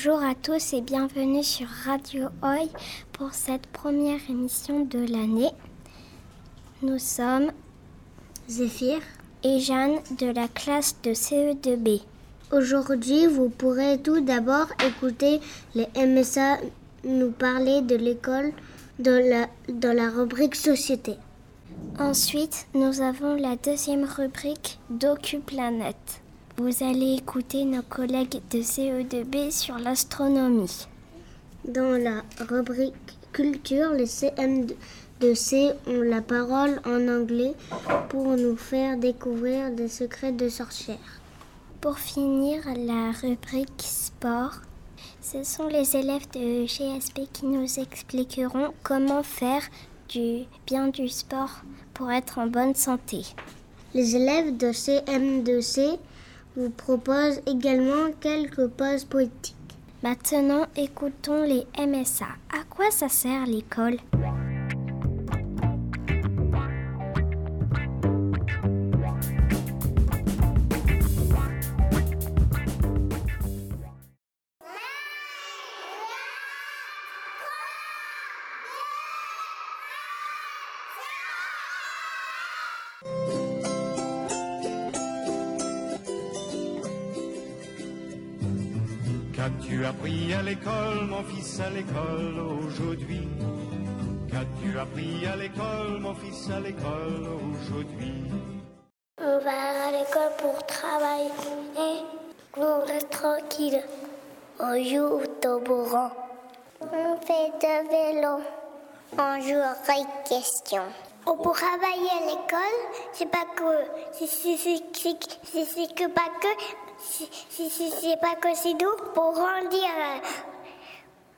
Bonjour à tous et bienvenue sur Radio Oi pour cette première émission de l'année. Nous sommes Zéphyr et Jeanne de la classe de CE2B. Aujourd'hui, vous pourrez tout d'abord écouter les MSA nous parler de l'école la, de la rubrique Société. Ensuite, nous avons la deuxième rubrique DocuPlanète. Vous allez écouter nos collègues de CE2B sur l'astronomie. Dans la rubrique Culture, les CM2C ont la parole en anglais pour nous faire découvrir des secrets de sorcières. Pour finir, la rubrique Sport. Ce sont les élèves de GSP qui nous expliqueront comment faire du bien du sport pour être en bonne santé. Les élèves de CM2C vous proposent également quelques pauses poétiques. Maintenant, écoutons les MSA. À quoi ça sert l'école? Qu'as-tu appris à l'école, mon fils, à l'école aujourd'hui? Qu'as-tu appris à l'école, mon fils, à l'école aujourd'hui? On va à l'école pour travailler on reste tranquille. On joue au toboggan. On fait de vélo. On joue aux questions. On pour travailler à l'école, c'est pas que c'est que pas que c'est pas que c'est doux pour grandir.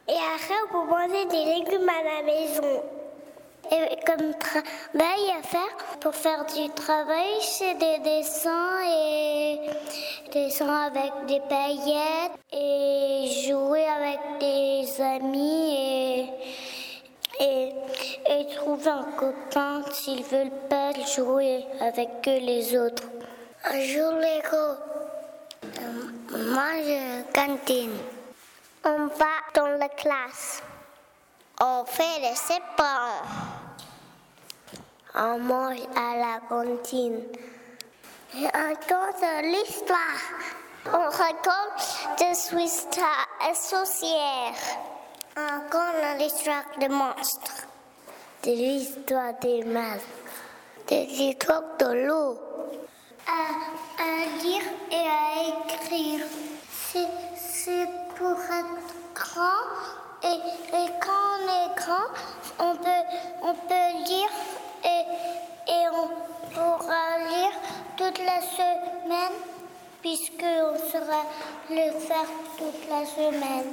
Et après, on peut manger des légumes à la maison. Et comme travail à faire, pour faire du travail, c'est des dessins et des dessins avec des paillettes et jouer avec des amis et, et, et trouver un copain s'ils veulent pas jouer avec les autres. Un jour, Lego. Moi, je cantine. On va dans la classe. On fait les séparants. On mange à la cantine. Et on compte l'histoire. On raconte des histoires associées. On compte l'histoire des monstres. De l'histoire des masques. Des histoires de l'eau. À, à, lire et à écrire. C'est pour être grand et, et, quand on est grand, on peut, on peut lire et, et on pourra lire toute la semaine puisqu'on saura le faire toute la semaine.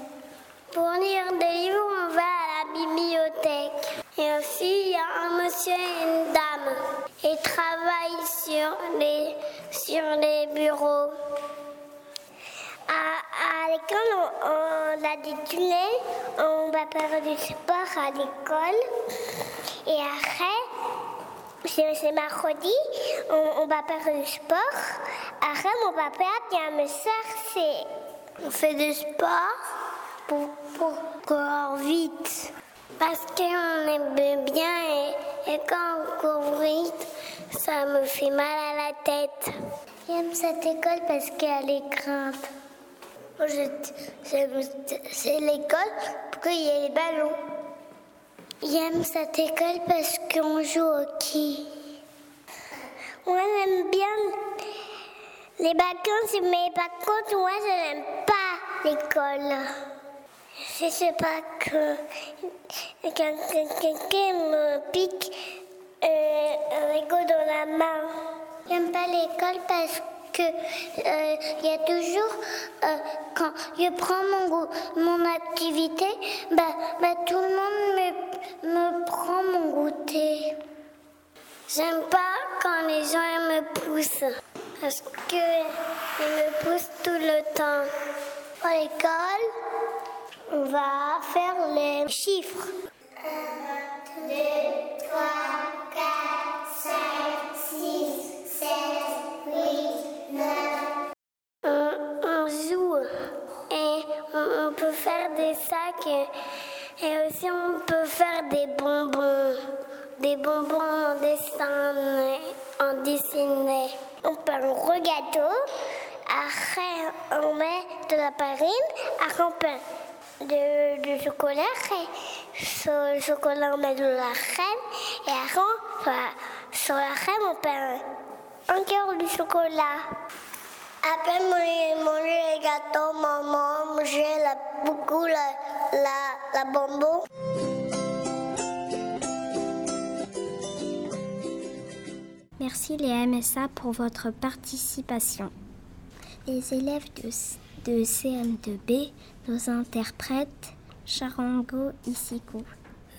Pour lire des livres, on va à la bibliothèque. Et aussi, il y a un monsieur et une dame. Ils travaillent sur les, sur les bureaux. À, l'école, on, on, a des tunnels, on va faire du sport à l'école. Et après, c'est mercredi, on, on, va faire du sport. Après, mon papa vient me chercher. On fait du sport pour, pour courir vite. Parce qu'on aime bien et, et quand on court vite, ça me fait mal à la tête. J'aime cette école parce qu'elle est grande. C'est l'école pour qu'il y ait les ballons. J'aime cette école parce qu'on joue au hockey. Moi, j'aime bien les vacances, mais par contre, moi, je n'aime pas l'école. Je sais pas que quelqu'un me pique euh, un rigot dans la main. J'aime pas l'école parce que il euh, y a toujours euh, quand je prends mon, mon activité, bah, bah, tout le monde me, me prend mon goûter. J'aime pas quand les gens me poussent parce que ils me poussent tout le temps. À l'école, on va faire les chiffres. 1, 2, 3, et, aussi on peut faire des bonbons. Des bonbons en dessin, en dessiné. On peut un gros gâteau. Après, on met de la farine. Après, on peut de, du chocolat. Et sur le chocolat, on met de la crème. Et après, sur la crème, on peut encore du chocolat. Après manger, manger les gâteaux, maman mangeait beaucoup la, la, la bonbon. Merci les MSA pour votre participation. Les élèves de, de CM2B nous interprètent Charango Isiku.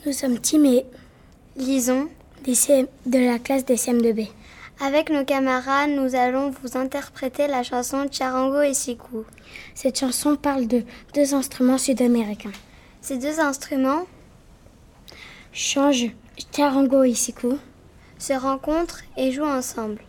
Nous sommes Lisons. des CM de la classe des CM2B. Avec nos camarades, nous allons vous interpréter la chanson Charango et Siku. Cette chanson parle de deux instruments sud-américains. Ces deux instruments Change charango isiku. se rencontrent et jouent ensemble.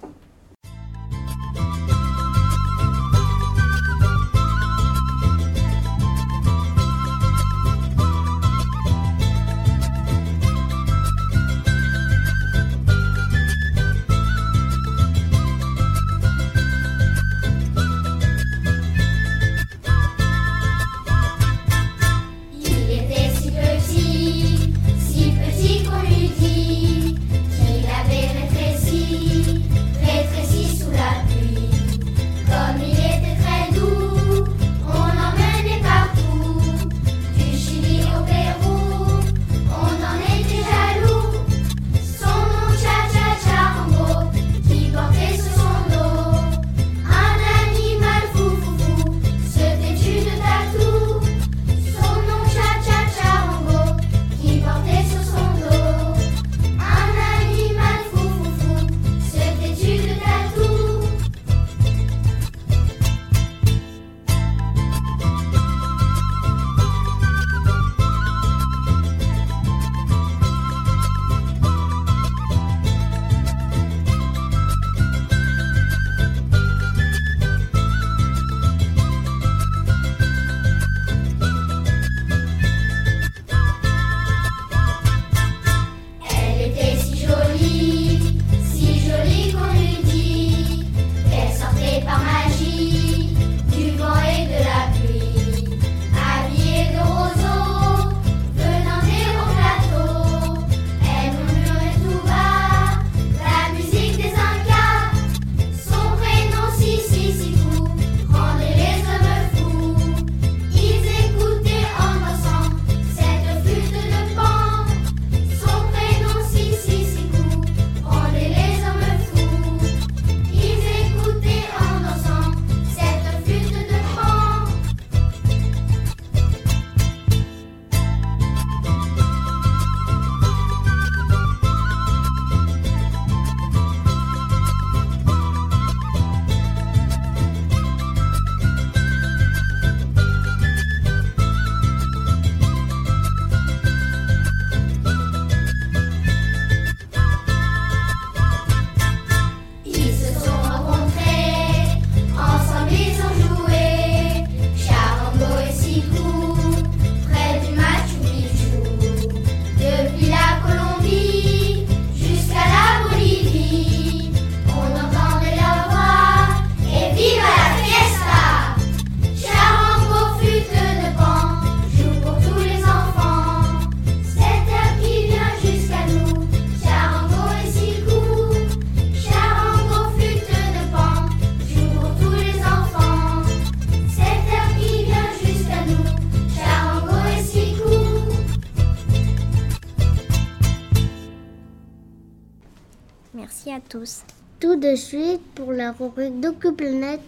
Tout de suite, pour la rubrique DocuPlanet,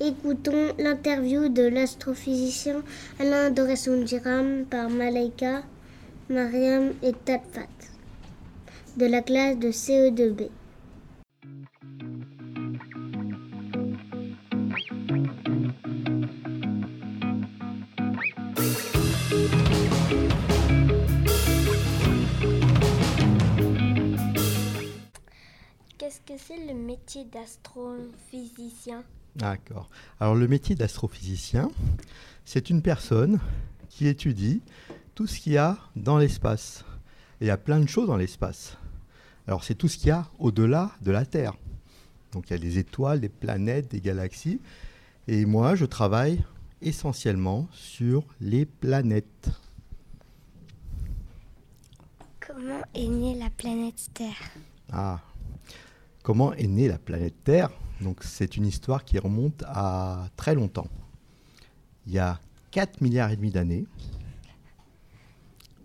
écoutons l'interview de l'astrophysicien Alain Doressunjiram par Malaika, Mariam et Tatfat de la classe de CE2B. Qu'est-ce que c'est le métier d'astrophysicien D'accord. Alors le métier d'astrophysicien, c'est une personne qui étudie tout ce qu'il y a dans l'espace. Et il y a plein de choses dans l'espace. Alors c'est tout ce qu'il y a au-delà de la Terre. Donc il y a des étoiles, des planètes, des galaxies. Et moi, je travaille essentiellement sur les planètes. Comment est née la planète Terre? Ah, comment est née la planète Terre? Donc c'est une histoire qui remonte à très longtemps. Il y a 4 milliards et demi d'années.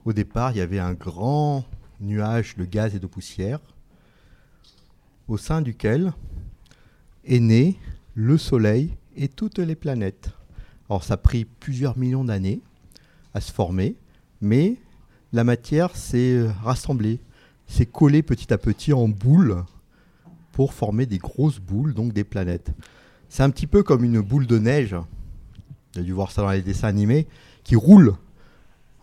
Au départ, il y avait un grand nuage de gaz et de poussière au sein duquel est né le Soleil et toutes les planètes. Alors ça a pris plusieurs millions d'années à se former, mais la matière s'est rassemblée, s'est collée petit à petit en boules pour former des grosses boules, donc des planètes. C'est un petit peu comme une boule de neige, vous avez dû voir ça dans les dessins animés, qui roule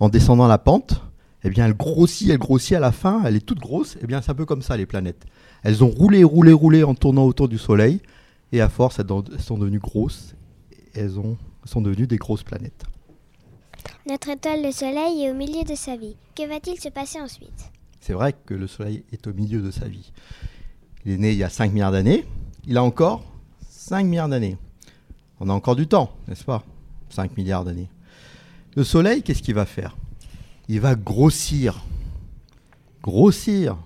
en descendant la pente. Eh bien, elle grossit, elle grossit à la fin, elle est toute grosse. Eh bien, c'est un peu comme ça, les planètes. Elles ont roulé, roulé, roulé en tournant autour du Soleil. Et à force, elles sont devenues grosses. Elles ont, sont devenues des grosses planètes. Notre étoile, le Soleil, est au milieu de sa vie. Que va-t-il se passer ensuite? C'est vrai que le Soleil est au milieu de sa vie. Il est né il y a 5 milliards d'années. Il a encore 5 milliards d'années. On a encore du temps, n'est-ce pas? 5 milliards d'années. Le Soleil, qu'est-ce qu'il va faire? Il va grossir. Grossir.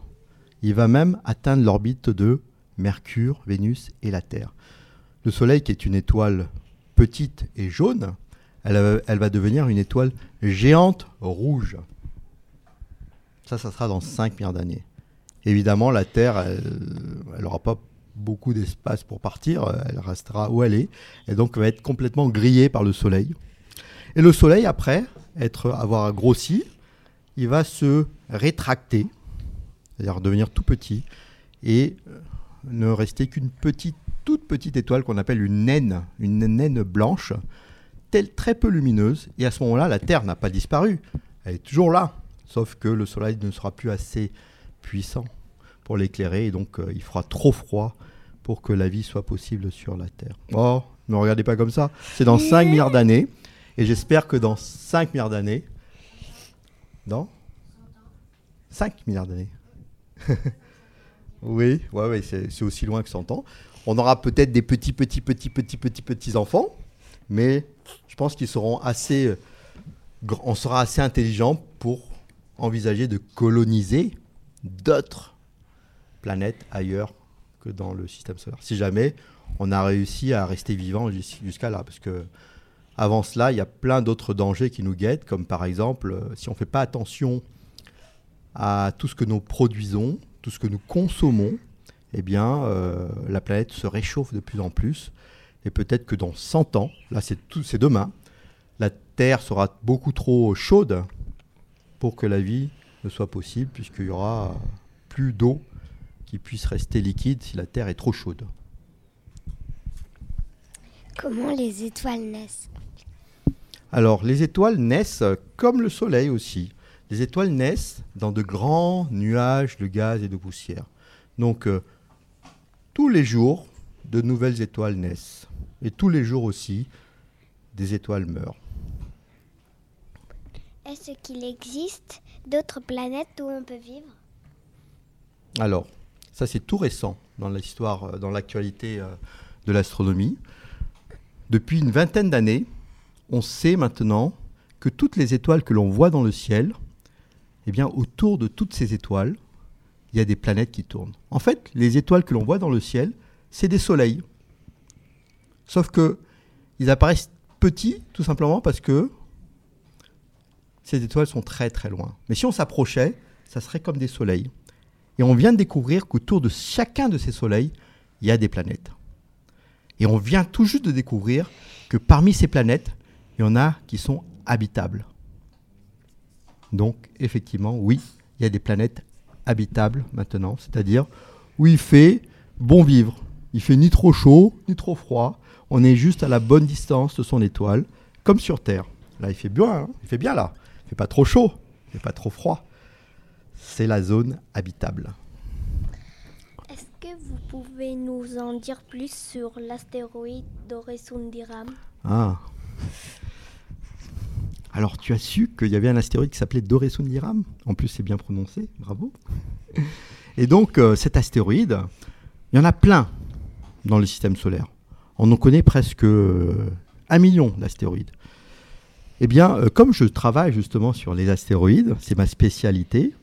Il va même atteindre l'orbite de Mercure, Vénus et la Terre. Le Soleil, qui est une étoile petite et jaune, elle, va devenir une étoile géante rouge. Ça, ça sera dans 5 milliards d'années. Évidemment, la Terre, elle n'aura pas beaucoup d'espace pour partir, elle restera où elle est, et donc va être complètement grillée par le Soleil. Et le Soleil, après avoir grossi, il va se rétracter, c'est-à-dire devenir tout petit, et ne rester qu'une petite, toute petite étoile qu'on appelle une naine, une naine blanche, telle très peu lumineuse. Et à ce moment-là, la Terre n'a pas disparu, elle est toujours là, sauf que le Soleil ne sera plus assez puissant pour l'éclairer, et donc euh, il fera trop froid pour que la vie soit possible sur la Terre. Oh, ne regardez pas comme ça, c'est dans 5 milliards d'années, et j'espère que dans 5 milliards d'années, dans 5 milliards d'années, Oui, ouais, ouais, c'est aussi loin que 100 ans. On aura peut-être des petits, petits, petits, petits, petits, petits enfants, mais je pense qu'ils seront assez, euh, on sera assez intelligent pour envisager de coloniser d'autres planètes ailleurs que dans le système solaire. Si jamais on a réussi à rester vivant jusqu'à là, parce que avant cela, il y a plein d'autres dangers qui nous guettent, comme par exemple, euh, si on ne fait pas attention à tout ce que nous produisons, tout ce que nous consommons, eh bien, euh, la planète se réchauffe de plus en plus. Et peut-être que dans 100 ans, là c'est demain, la Terre sera beaucoup trop chaude pour que la vie ne soit possible, puisqu'il y aura plus d'eau qui puisse rester liquide si la Terre est trop chaude. Comment les étoiles naissent? Alors, les étoiles naissent comme le Soleil aussi. Les étoiles naissent dans de grands nuages de gaz et de poussière. Donc, euh, tous les jours, de nouvelles étoiles naissent. Et tous les jours aussi, des étoiles meurent. Est-ce qu'il existe d'autres planètes où on peut vivre? Alors, ça c'est tout récent dans l'histoire, euh, dans l'actualité euh, de l'astronomie. Depuis une vingtaine d'années, on sait maintenant que toutes les étoiles que l'on voit dans le ciel eh bien, autour de toutes ces étoiles, il y a des planètes qui tournent. En fait, les étoiles que l'on voit dans le ciel, c'est des soleils. Sauf que ils apparaissent petits, tout simplement parce que ces étoiles sont très très loin. Mais si on s'approchait, ça serait comme des soleils. Et on vient de découvrir qu'autour de chacun de ces soleils, il y a des planètes. Et on vient tout juste de découvrir que parmi ces planètes, il y en a qui sont habitables. Donc effectivement, oui, il y a des planètes habitables maintenant, c'est-à-dire où il fait bon vivre. Il fait ni trop chaud, ni trop froid. On est juste à la bonne distance de son étoile, comme sur Terre. Là, il fait bien, hein. il fait bien là. Il fait pas trop chaud, il fait pas trop froid. C'est la zone habitable. Est-ce que vous pouvez nous en dire plus sur l'astéroïde Doresundiram Ah. Alors, tu as su qu'il y avait un astéroïde qui s'appelait Doresundiram En plus, c'est bien prononcé, bravo. Et donc, euh, cet astéroïde, il y en a plein dans le système solaire. On en connaît presque euh, un million d'astéroïdes. Eh bien, euh, comme je travaille justement sur les astéroïdes, c'est ma spécialité,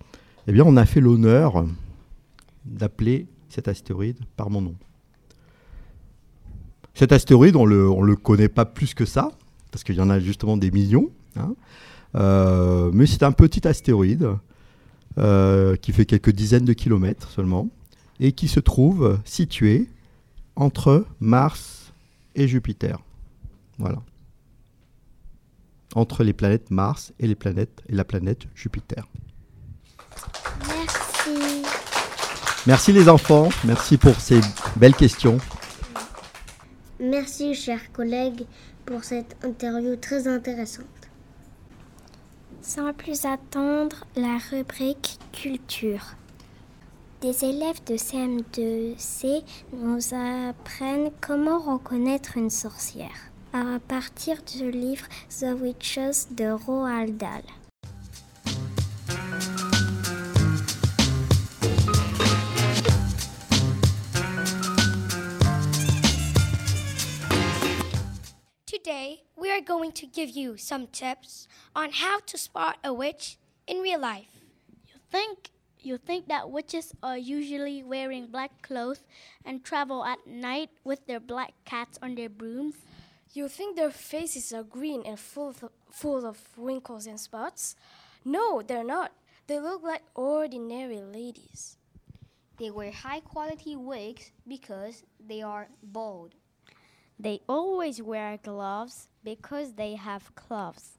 eh bien, on a fait l'honneur d'appeler cet astéroïde par mon nom. Cet astéroïde, on le, le connaît pas plus que ça, parce qu'il y en a justement des millions. hein. Euh, mais c'est un petit astéroïde euh, qui fait quelques dizaines de kilomètres seulement et qui se trouve situé entre Mars et Jupiter. Voilà. Entre les planètes Mars et la planète Jupiter. Merci. Merci les enfants, merci pour ces belles questions. Merci, chers collègues, pour cette interview très intéressante. Sans plus attendre, la rubrique culture. Des élèves de CM2C nous apprennent comment reconnaître une sorcière à partir du livre The Witches de Roald Dahl. Today, we are going to give you some tips on how to spot a witch in real life. You think you think that witches are usually wearing black clothes and travel at night with their black cats on their brooms? You think their faces are green and full of, full of wrinkles and spots? No, they're not. They look like ordinary ladies. They wear high quality wigs because they are bald. They always wear gloves because they have gloves.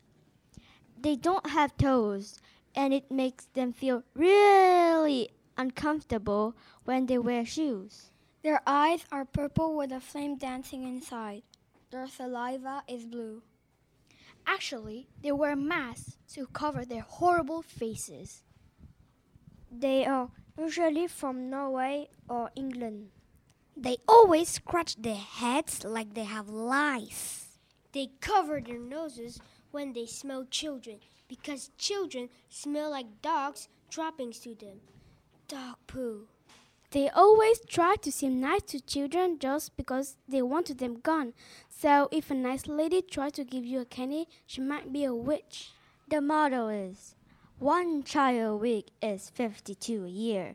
They don't have toes, and it makes them feel really uncomfortable when they wear shoes. Their eyes are purple with a flame dancing inside. Their saliva is blue. Actually, they wear masks to cover their horrible faces. They are usually from Norway or England. They always scratch their heads like they have lice. They cover their noses when they smell children because children smell like dogs' droppings to them. Dog poo. They always try to seem nice to children just because they wanted them gone. So if a nice lady tries to give you a candy, she might be a witch. The motto is one child a week is 52 a year.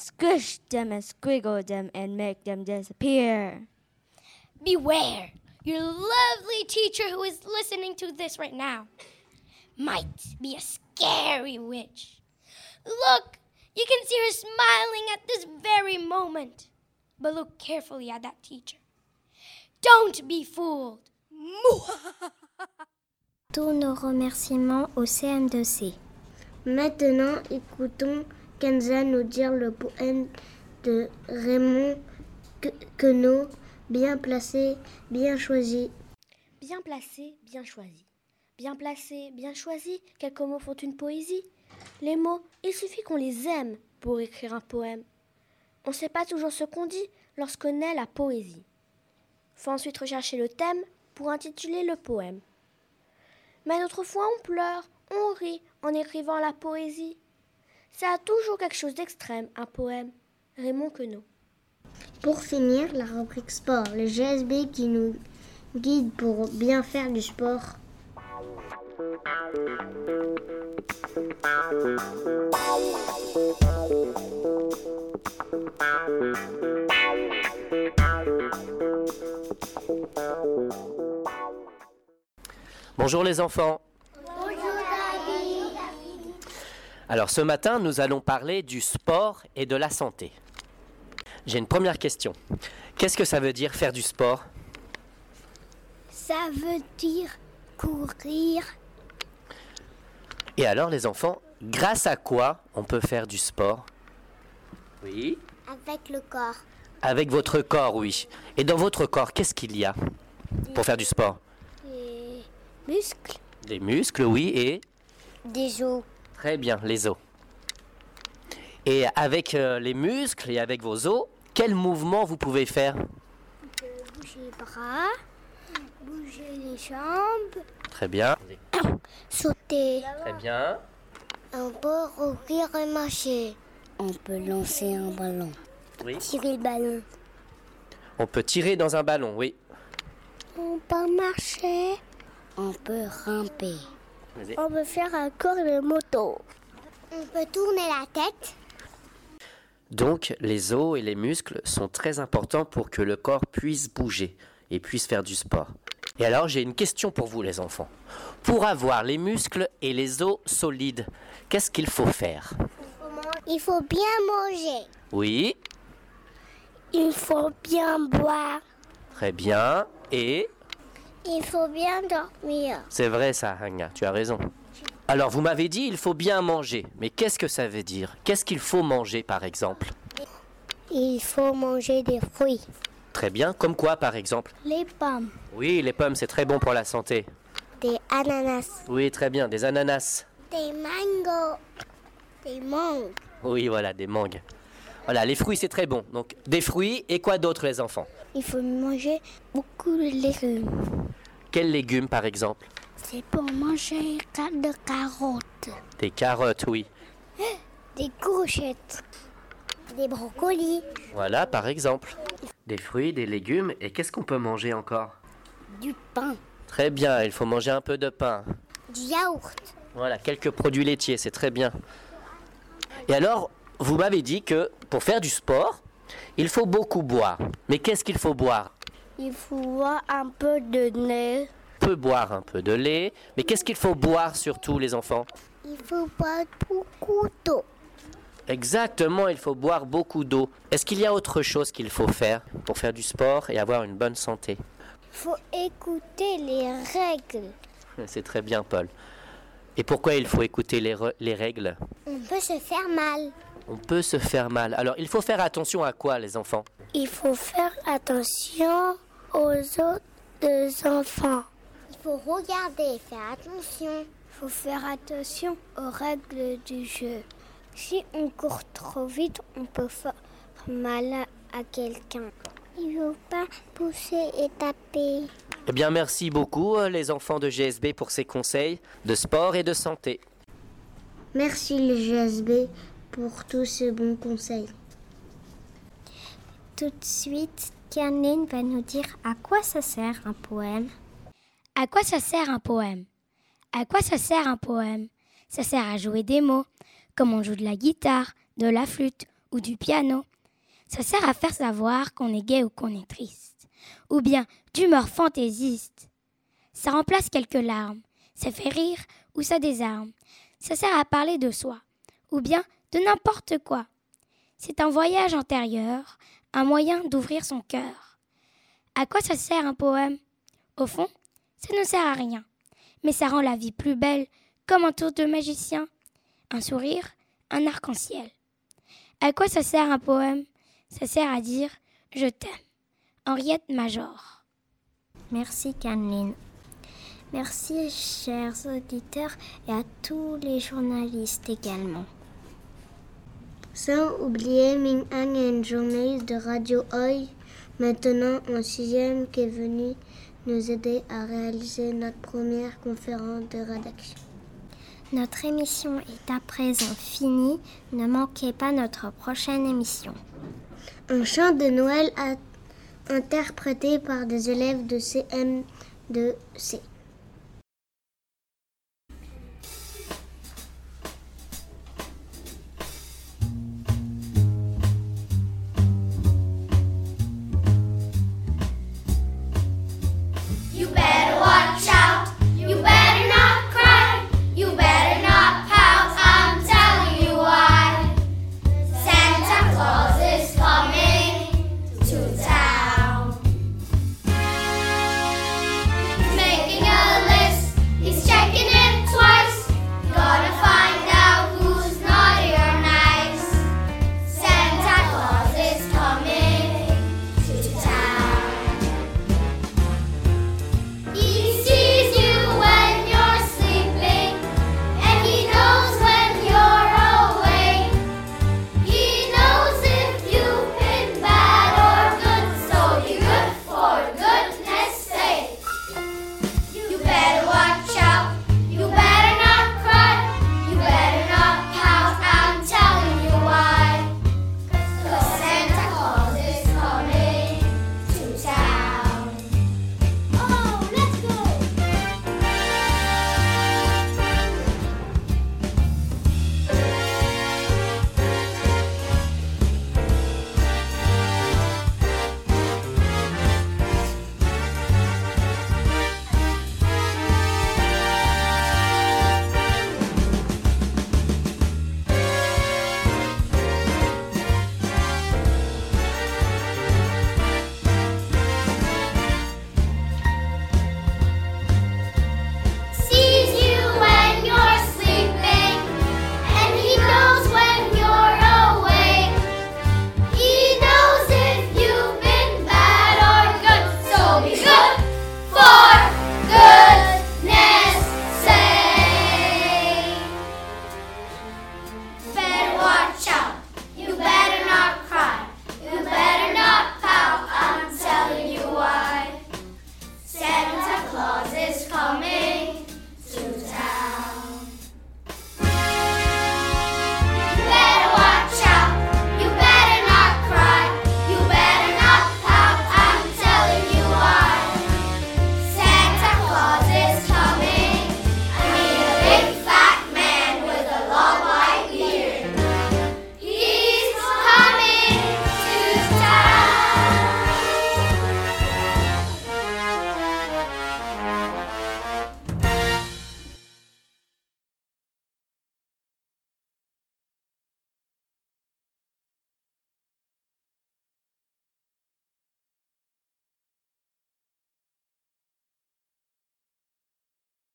Squish them and squiggle them and make them disappear. Beware! Your lovely teacher who is listening to this right now might be a scary witch. Look, you can see her smiling at this very moment. But look carefully at that teacher. Don't be fooled. Tous nos remerciements au CM2C. Maintenant, écoutons Kenza nous dire le poème de Raymond Que- Queneau, bien placé, bien choisi. Bien placé, bien choisi. Bien placé, bien choisi, quelques mots font une poésie. Les mots, il suffit qu'on les aime pour écrire un poème. On ne sait pas toujours ce qu'on dit lorsqu'on naît la poésie. Faut ensuite rechercher le thème pour intituler le poème. Mais d'autres fois, on pleure, on rit en écrivant la poésie. Ça a toujours quelque chose d'extrême, un poème. Raymond Queneau. Pour finir, la rubrique sport, le GSB qui nous guide pour bien faire du sport. Bonjour les enfants. Alors ce matin, nous allons parler du sport et de la santé. J'ai une première question. Qu'est-ce que ça veut dire faire du sport? Ça veut dire courir. Et alors les enfants, grâce à quoi on peut faire du sport? Oui. Avec le corps. Avec votre corps, oui. Et dans votre corps, qu'est-ce qu'il y a pour faire du sport? Des muscles. Des muscles, oui, et? Des os. Très bien, les os. Et avec euh, les muscles et avec vos os, quel mouvement vous pouvez faire? Bouger les bras, bouger les jambes, Très bien. sauter. Très bien. On peut courir et marcher. On peut lancer un ballon. Oui. Tirer le ballon. On peut tirer dans un ballon, oui. On peut marcher. On peut ramper. On peut faire un corps de moto. On peut tourner la tête. Donc, les os et les muscles sont très importants pour que le corps puisse bouger et puisse faire du sport. Et alors, j'ai une question pour vous, les enfants. Pour avoir les muscles et les os solides, qu'est-ce qu'il faut faire? Il faut bien manger. Oui, Il faut bien boire. très bien. Et? Il faut bien dormir. c'est vrai ça, Hanya, tu as raison. Alors, vous m'avez dit il faut bien manger. Mais qu'est-ce que ça veut dire? Qu'est-ce qu'il faut manger, par exemple? Il faut manger des fruits. Très bien. Comme quoi, par exemple? Les pommes. Oui, les pommes, c'est très bon pour la santé. Des ananas. Oui, très bien. Des ananas. Des mangos. Des mangues. Oui, voilà, des mangues. Voilà, les fruits, c'est très bon. Donc, des fruits et quoi d'autre, les enfants? Il faut manger beaucoup de légumes. Quels légumes, par exemple? C'est pour manger de carottes. Des carottes, oui. Des courgettes. Des brocolis. Voilà, par exemple. Des fruits, des légumes. Et qu'est-ce qu'on peut manger encore? Du pain. Très bien, il faut manger un peu de pain. Du yaourt. Voilà, quelques produits laitiers, c'est très bien. Et alors, vous m'avez dit que pour faire du sport, il faut beaucoup boire. Mais qu'est-ce qu'il faut boire? Il faut boire un peu de nez. On peut boire un peu de lait, mais qu'est-ce qu'il faut boire surtout, les enfants? Il faut boire beaucoup d'eau. Exactement, il faut boire beaucoup d'eau. Est-ce qu'il y a autre chose qu'il faut faire pour faire du sport et avoir une bonne santé? Il faut écouter les règles. C'est très bien, Paul. Et pourquoi il faut écouter les, les règles? On peut se faire mal. On peut se faire mal. Alors, il faut faire attention à quoi, les enfants? Il faut faire attention aux autres enfants. Il faut regarder, faire attention. Il faut faire attention aux règles du jeu. Si on court trop vite, on peut faire mal à quelqu'un. Il ne faut pas pousser et taper. Eh bien, merci beaucoup, euh, les enfants de GSB, pour ces conseils de sport et de santé. Merci le GSB pour tous ces bons conseils. Tout de suite, Caroline va nous dire à quoi ça sert un poème. À quoi ça sert un poème? À quoi ça sert un poème? Ça sert à jouer des mots, comme on joue de la guitare, de la flûte ou du piano. Ça sert à faire savoir qu'on est gai ou qu'on est triste, ou bien d'humeur fantaisiste. Ça remplace quelques larmes, ça fait rire ou ça désarme. Ça sert à parler de soi, ou bien de n'importe quoi. C'est un voyage antérieur, un moyen d'ouvrir son cœur. À quoi ça sert un poème? Au fond, ça ne sert à rien, mais ça rend la vie plus belle, comme un tour de magicien. Un sourire, un arc-en-ciel. À quoi ça sert un poème? Ça sert à dire Je t'aime. Henriette Major. Merci Caroline. Merci chers auditeurs et à tous les journalistes également. Sans oublier Ming Ang est une journaliste de Radio Oi, maintenant en sixième, qui est venue nous aider à réaliser notre première conférence de rédaction. Notre émission est à présent finie. Ne manquez pas notre prochaine émission. Un chant de Noël interprété par des élèves de CM2C.